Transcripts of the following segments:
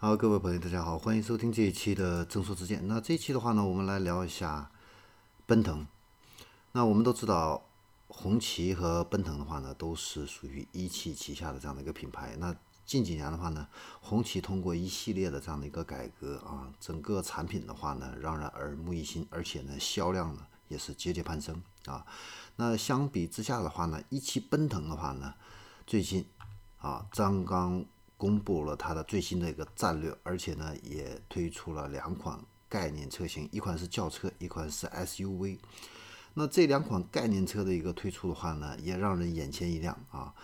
好，各位朋友，大家好，欢迎收听这一期的正说之见。那这一期的话呢，我们来聊一下奔腾。那我们都知道，红旗和奔腾的话呢，都是属于一汽旗下的这样的一个品牌。那近几年的话呢，红旗通过一系列的这样的一个改革啊，整个产品的话呢，让人耳目一新，而且呢，销量呢也是节节攀升啊。那相比之下的话呢，一汽奔腾的话呢，最近啊，刚刚公布了它的最新的一个战略，而且呢，也推出了两款概念车型，一款是轿车，一款是 SUV。那这两款概念车的一个推出的话呢，也让人眼前一亮啊。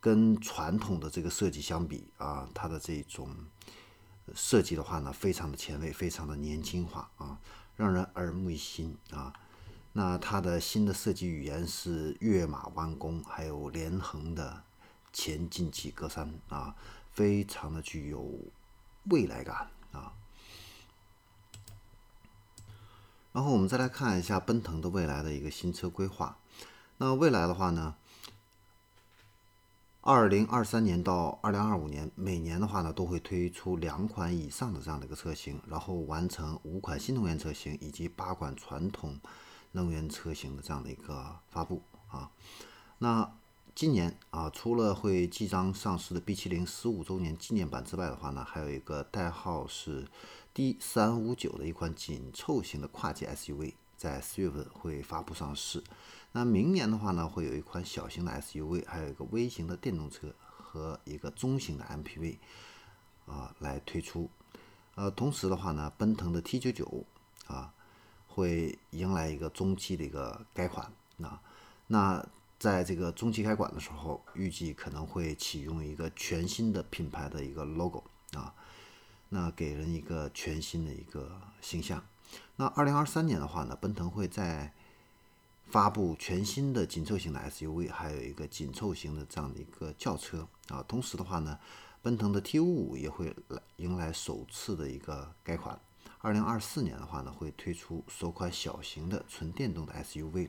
跟传统的这个设计相比啊，它的这种设计的话呢，非常的前卫，非常的年轻化啊，让人耳目一新啊。那它的新的设计语言是跃马弯弓，还有连横的前进气格栅啊，非常的具有未来感啊。然后我们再来看一下奔腾的未来的一个新车规划。那未来的话呢？二零二三年到二零二五年，每年的话呢，都会推出两款以上的这样的一个车型，然后完成五款新能源车型以及八款传统能源车型的这样的一个发布啊。那今年啊，除了会即将上市的 B 七零十五周年纪念版之外的话呢，还有一个代号是 D 三五九的一款紧凑型的跨界 SUV，在四月份会发布上市。那明年的话呢，会有一款小型的 SUV，还有一个微型的电动车和一个中型的 MPV，啊，来推出。呃，同时的话呢，奔腾的 T99 啊，会迎来一个中期的一个改款。那那在这个中期开馆的时候，预计可能会启用一个全新的品牌的一个 logo 啊，那给人一个全新的一个形象。那二零二三年的话呢，奔腾会在发布全新的紧凑型的 SUV，还有一个紧凑型的这样的一个轿车啊。同时的话呢，奔腾的 T55 也会来迎来首次的一个改款。二零二四年的话呢，会推出首款小型的纯电动的 SUV，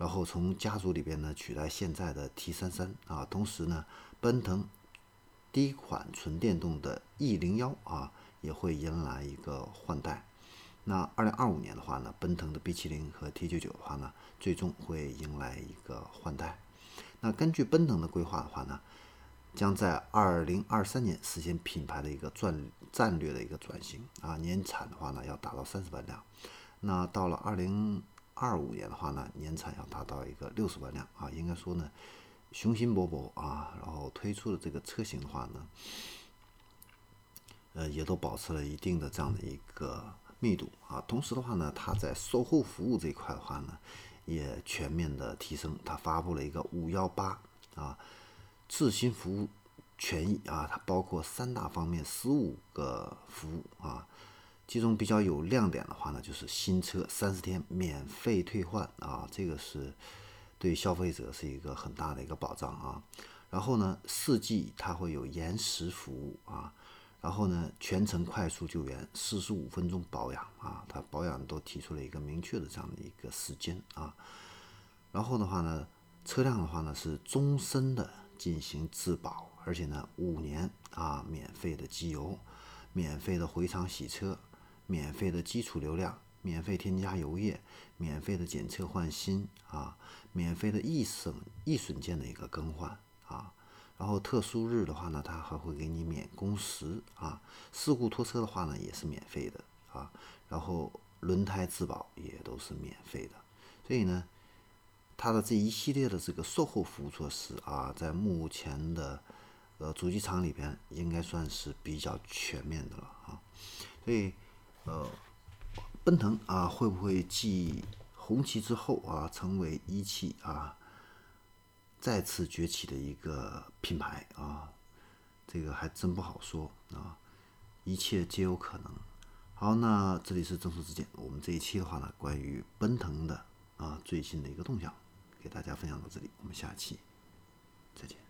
然后从家族里边呢取代现在的 T33 啊。同时呢，奔腾第一款纯电动的 E01 啊，也会迎来一个换代。那二零二五年的话呢，奔腾的 B 七零和 T 九九的话呢，最终会迎来一个换代。那根据奔腾的规划的话呢，将在二零二三年实现品牌的一个战战略的一个转型啊，年产的话呢要达到三十万辆。那到了二零二五年的话呢，年产要达到一个六十万辆啊，应该说呢，雄心勃勃啊，然后推出的这个车型的话呢，呃，也都保持了一定的这样的一个。密度啊，同时的话呢，它在售后服务这一块的话呢，也全面的提升。它发布了一个五幺八啊，智新服务权益啊，它包括三大方面十五个服务啊，其中比较有亮点的话呢，就是新车三十天免费退换啊，这个是对消费者是一个很大的一个保障啊。然后呢，四季它会有延时服务啊。然后呢，全程快速救援，四十五分钟保养啊，它保养都提出了一个明确的这样的一个时间啊。然后的话呢，车辆的话呢是终身的进行质保，而且呢五年啊免费的机油，免费的回厂洗车，免费的基础流量，免费添加油液，免费的检测换新啊，免费的易损易损件的一个更换啊。然后特殊日的话呢，它还会给你免工时啊。事故拖车的话呢，也是免费的啊。然后轮胎质保也都是免费的。所以呢，它的这一系列的这个售后服务措施啊，在目前的呃主机厂里边，应该算是比较全面的了啊。所以呃，奔腾啊，会不会继红旗之后啊，成为一汽啊？再次崛起的一个品牌啊，这个还真不好说啊，一切皆有可能。好，那这里是正说之见，我们这一期的话呢，关于奔腾的啊最新的一个动向，给大家分享到这里，我们下期再见。